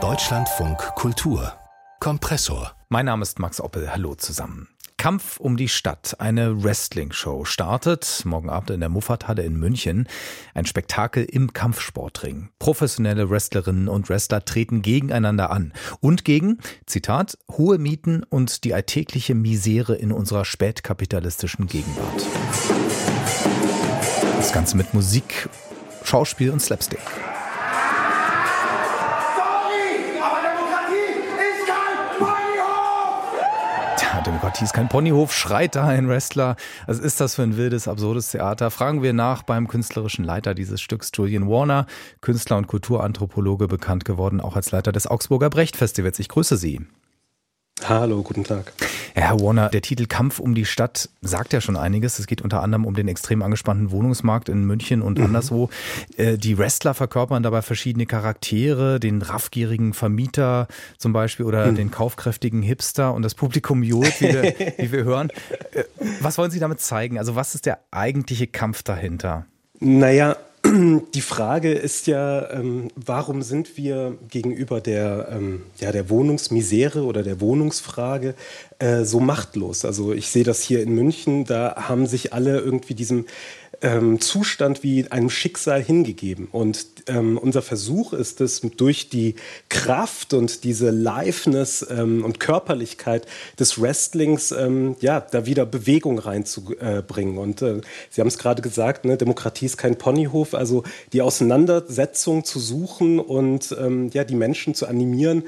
Deutschlandfunk Kultur Kompressor. Mein Name ist Max Oppel. Hallo zusammen. Kampf um die Stadt, eine Wrestling-Show, startet morgen Abend in der Muffathalle in München. Ein Spektakel im Kampfsportring. Professionelle Wrestlerinnen und Wrestler treten gegeneinander an und gegen, Zitat, hohe Mieten und die alltägliche Misere in unserer spätkapitalistischen Gegenwart. Das Ganze mit Musik, Schauspiel und Slapstick. Demokratie ist kein Ponyhof, schreit da ein Wrestler. Was ist das für ein wildes, absurdes Theater? Fragen wir nach beim künstlerischen Leiter dieses Stücks, Julian Warner, Künstler und Kulturanthropologe, bekannt geworden auch als Leiter des Augsburger Brecht Festivals. Ich grüße Sie. Hallo, guten Tag. Herr Warner, der Titel Kampf um die Stadt sagt ja schon einiges. Es geht unter anderem um den extrem angespannten Wohnungsmarkt in München und mhm. anderswo. Äh, die Wrestler verkörpern dabei verschiedene Charaktere, den raffgierigen Vermieter zum Beispiel oder mhm. den kaufkräftigen Hipster und das Publikum johlt, wie wir, wie wir hören. Äh, was wollen Sie damit zeigen? Also was ist der eigentliche Kampf dahinter? Naja, die Frage ist ja, ähm, warum sind wir gegenüber der, ähm, ja, der Wohnungsmisere oder der Wohnungsfrage äh, so machtlos? Also ich sehe das hier in München, da haben sich alle irgendwie diesem ähm, Zustand wie einem Schicksal hingegeben. Und ähm, unser Versuch ist es, durch die Kraft und diese Liveness ähm, und Körperlichkeit des Wrestlings, ähm, ja, da wieder Bewegung reinzubringen. Und äh, Sie haben es gerade gesagt, ne, Demokratie ist kein Ponyhof, also die Auseinandersetzung zu suchen und ähm, ja, die Menschen zu animieren,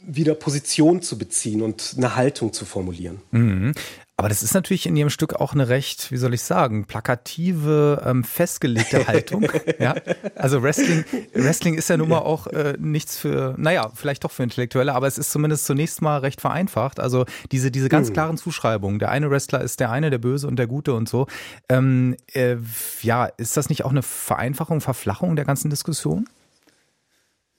wieder Position zu beziehen und eine Haltung zu formulieren. Mhm. Aber das ist natürlich in Ihrem Stück auch eine recht, wie soll ich sagen, plakative, ähm, festgelegte Haltung. ja? Also Wrestling, Wrestling ist ja nun mal auch äh, nichts für, naja, vielleicht doch für Intellektuelle, aber es ist zumindest zunächst mal recht vereinfacht. Also diese, diese ganz hm. klaren Zuschreibungen. Der eine Wrestler ist der eine, der Böse und der Gute und so. Ähm, äh, ja, ist das nicht auch eine Vereinfachung, Verflachung der ganzen Diskussion?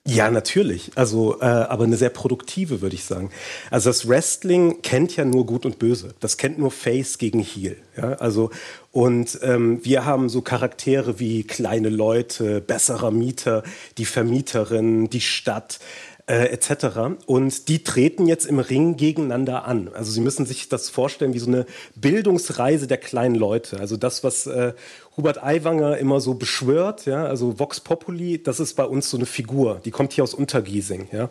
Ja, natürlich. Also, äh, aber eine sehr produktive, würde ich sagen. Also das Wrestling kennt ja nur Gut und Böse. Das kennt nur Face gegen Heel. Ja, also und ähm, wir haben so Charaktere wie kleine Leute, besserer Mieter, die Vermieterin, die Stadt äh, etc. Und die treten jetzt im Ring gegeneinander an. Also Sie müssen sich das vorstellen wie so eine Bildungsreise der kleinen Leute. Also das, was äh, Hubert Aiwanger immer so beschwört, ja, also Vox Populi, das ist bei uns so eine Figur, die kommt hier aus Untergiesing, ja,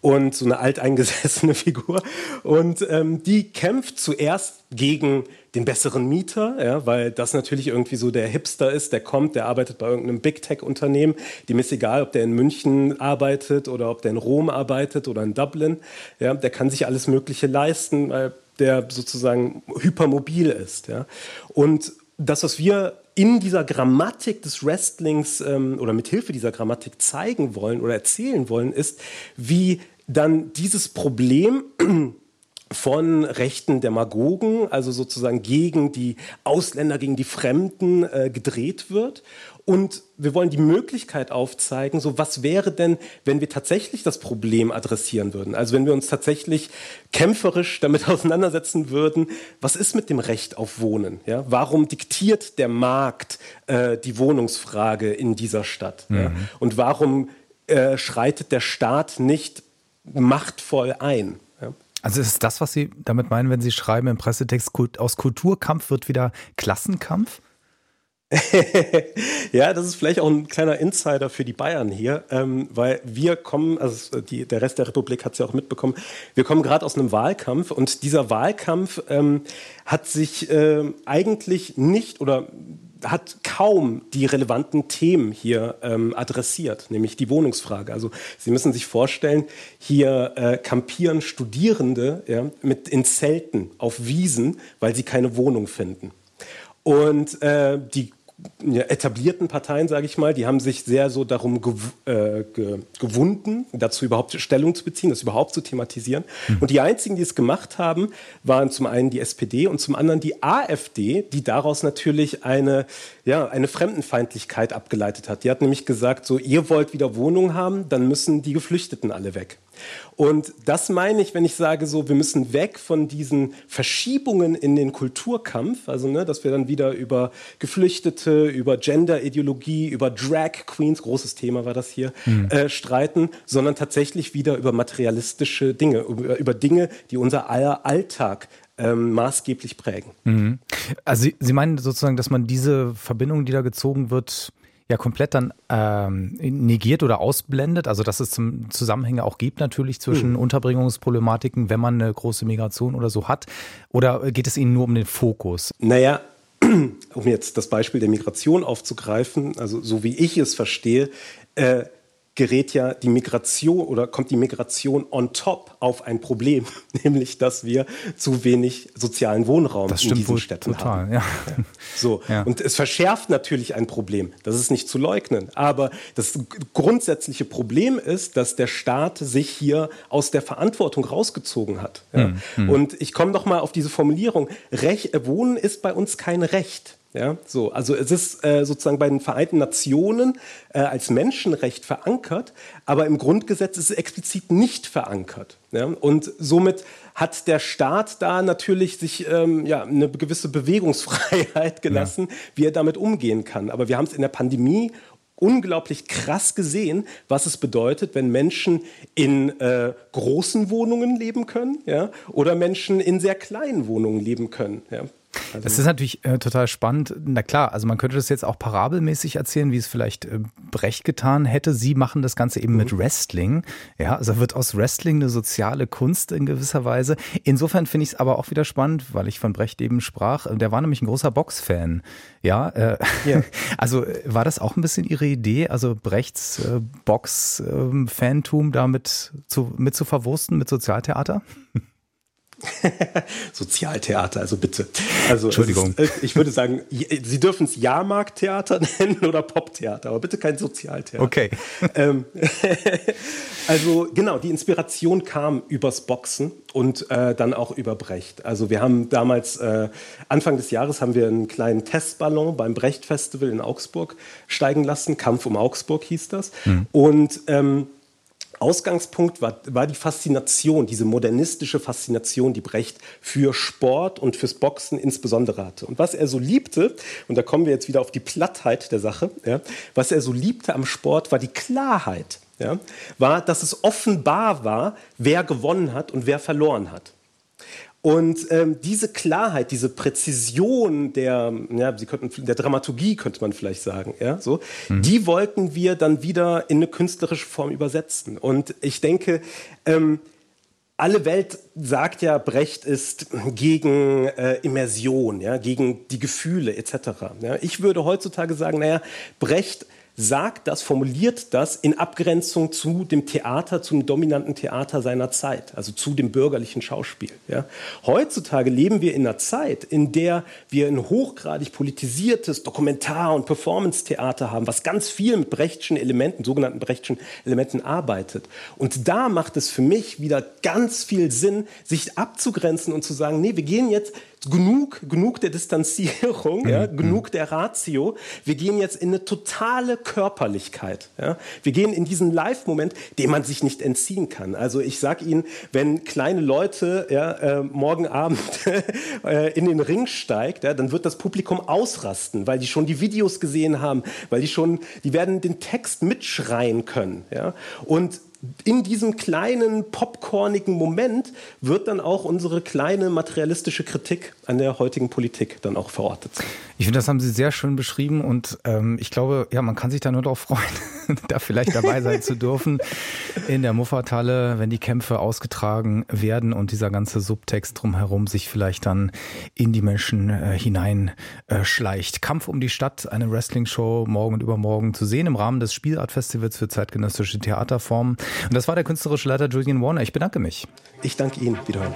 und so eine alteingesessene Figur und ähm, die kämpft zuerst gegen den besseren Mieter, ja, weil das natürlich irgendwie so der Hipster ist, der kommt, der arbeitet bei irgendeinem Big Tech Unternehmen, dem ist egal, ob der in München arbeitet oder ob der in Rom arbeitet oder in Dublin, ja, der kann sich alles Mögliche leisten, weil der sozusagen hypermobil ist, ja, und das, was wir in dieser Grammatik des Wrestlings ähm, oder mit Hilfe dieser Grammatik zeigen wollen oder erzählen wollen, ist, wie dann dieses Problem von rechten Demagogen, also sozusagen gegen die Ausländer, gegen die Fremden äh, gedreht wird und wir wollen die Möglichkeit aufzeigen, so was wäre denn, wenn wir tatsächlich das Problem adressieren würden? Also wenn wir uns tatsächlich kämpferisch damit auseinandersetzen würden, was ist mit dem Recht auf Wohnen? Ja? Warum diktiert der Markt äh, die Wohnungsfrage in dieser Stadt? Mhm. Ja? Und warum äh, schreitet der Staat nicht machtvoll ein? Also ist das, was Sie damit meinen, wenn Sie schreiben im Pressetext, aus Kulturkampf wird wieder Klassenkampf? ja, das ist vielleicht auch ein kleiner Insider für die Bayern hier, ähm, weil wir kommen, also die, der Rest der Republik hat es ja auch mitbekommen, wir kommen gerade aus einem Wahlkampf und dieser Wahlkampf ähm, hat sich äh, eigentlich nicht oder hat kaum die relevanten Themen hier ähm, adressiert, nämlich die Wohnungsfrage. Also Sie müssen sich vorstellen, hier äh, kampieren Studierende ja, mit in Zelten auf Wiesen, weil sie keine Wohnung finden. Und äh, die ja, etablierten Parteien, sage ich mal, die haben sich sehr so darum gew äh, ge gewunden, dazu überhaupt Stellung zu beziehen, das überhaupt zu thematisieren. Mhm. Und die einzigen, die es gemacht haben, waren zum einen die SPD und zum anderen die AfD, die daraus natürlich eine, ja, eine Fremdenfeindlichkeit abgeleitet hat. Die hat nämlich gesagt, so, ihr wollt wieder Wohnungen haben, dann müssen die Geflüchteten alle weg. Und das meine ich, wenn ich sage, so, wir müssen weg von diesen Verschiebungen in den Kulturkampf, also ne, dass wir dann wieder über Geflüchtete, über Gender-Ideologie, über Drag Queens, großes Thema war das hier, mhm. äh, streiten, sondern tatsächlich wieder über materialistische Dinge, über, über Dinge, die unser aller Alltag ähm, maßgeblich prägen. Mhm. Also Sie, Sie meinen sozusagen, dass man diese Verbindung, die da gezogen wird, ja komplett dann ähm, negiert oder ausblendet. Also dass es zum Zusammenhänge auch gibt natürlich zwischen mhm. Unterbringungsproblematiken, wenn man eine große Migration oder so hat. Oder geht es Ihnen nur um den Fokus? Naja, um jetzt das Beispiel der Migration aufzugreifen, also so wie ich es verstehe, äh, gerät ja die Migration oder kommt die Migration on top auf ein Problem, nämlich dass wir zu wenig sozialen Wohnraum in diesen Städten total, haben. Ja. So ja. und es verschärft natürlich ein Problem. Das ist nicht zu leugnen, aber das grundsätzliche Problem ist, dass der Staat sich hier aus der Verantwortung rausgezogen hat. Ja. Mhm. Und ich komme noch mal auf diese Formulierung: Rech Wohnen ist bei uns kein Recht. Ja, so, also es ist äh, sozusagen bei den Vereinten Nationen äh, als Menschenrecht verankert, aber im Grundgesetz ist es explizit nicht verankert. Ja? Und somit hat der Staat da natürlich sich ähm, ja, eine gewisse Bewegungsfreiheit gelassen, ja. wie er damit umgehen kann. Aber wir haben es in der Pandemie unglaublich krass gesehen, was es bedeutet, wenn Menschen in äh, großen Wohnungen leben können ja, oder Menschen in sehr kleinen Wohnungen leben können. Ja. Also das ist natürlich äh, total spannend. Na klar, also man könnte das jetzt auch parabelmäßig erzählen, wie es vielleicht äh, Brecht getan hätte. Sie machen das Ganze eben mhm. mit Wrestling. Ja, also wird aus Wrestling eine soziale Kunst in gewisser Weise. Insofern finde ich es aber auch wieder spannend, weil ich von Brecht eben sprach. Der war nämlich ein großer Boxfan. Ja, äh, ja. also äh, war das auch ein bisschen Ihre Idee, also Brechts äh, Box-Fantum ähm, damit zu, mit zu verwursten mit Sozialtheater? Sozialtheater, also bitte. Also Entschuldigung. Ist, ich würde sagen, Sie dürfen es Jahrmarkttheater nennen oder Poptheater, aber bitte kein Sozialtheater. Okay. Ähm, also genau, die Inspiration kam übers Boxen und äh, dann auch über Brecht. Also wir haben damals, äh, Anfang des Jahres haben wir einen kleinen Testballon beim Brecht Festival in Augsburg steigen lassen. Kampf um Augsburg hieß das. Mhm. Und ähm, Ausgangspunkt war, war die Faszination, diese modernistische Faszination, die Brecht für Sport und fürs Boxen insbesondere hatte. Und was er so liebte, und da kommen wir jetzt wieder auf die Plattheit der Sache, ja, was er so liebte am Sport, war die Klarheit. Ja, war, dass es offenbar war, wer gewonnen hat und wer verloren hat. Und ähm, diese Klarheit, diese Präzision der, ja, Sie könnten, der Dramaturgie könnte man vielleicht sagen, ja, so, mhm. die wollten wir dann wieder in eine künstlerische Form übersetzen. Und ich denke, ähm, alle Welt sagt ja, Brecht ist gegen äh, Immersion, ja, gegen die Gefühle etc. Ja. Ich würde heutzutage sagen, naja, Brecht sagt das, formuliert das in Abgrenzung zu dem Theater, zum dominanten Theater seiner Zeit, also zu dem bürgerlichen Schauspiel. Ja. Heutzutage leben wir in einer Zeit, in der wir ein hochgradig politisiertes Dokumentar- und Performance-Theater haben, was ganz viel mit Brechtschen Elementen, sogenannten Brechtschen Elementen arbeitet. Und da macht es für mich wieder ganz viel Sinn, sich abzugrenzen und zu sagen, nee, wir gehen jetzt genug, genug der Distanzierung, ja, mhm. genug der Ratio. Wir gehen jetzt in eine totale Körperlichkeit. Ja. Wir gehen in diesen Live-Moment, dem man sich nicht entziehen kann. Also ich sage Ihnen, wenn kleine Leute ja, äh, morgen Abend äh, in den Ring steigt, ja, dann wird das Publikum ausrasten, weil die schon die Videos gesehen haben, weil die schon, die werden den Text mitschreien können. Ja. Und in diesem kleinen popcornigen Moment wird dann auch unsere kleine materialistische Kritik an der heutigen Politik dann auch verortet. Ich finde, das haben Sie sehr schön beschrieben und ähm, ich glaube, ja, man kann sich da nur darauf freuen, da vielleicht dabei sein zu dürfen in der Muffathalle, wenn die Kämpfe ausgetragen werden und dieser ganze Subtext drumherum sich vielleicht dann in die Menschen äh, hineinschleicht. Äh, Kampf um die Stadt, eine Wrestling-Show morgen und übermorgen zu sehen im Rahmen des Spielart-Festivals für zeitgenössische Theaterformen. Und das war der künstlerische Leiter Julian Warner. Ich bedanke mich. Ich danke Ihnen. Wiederhören.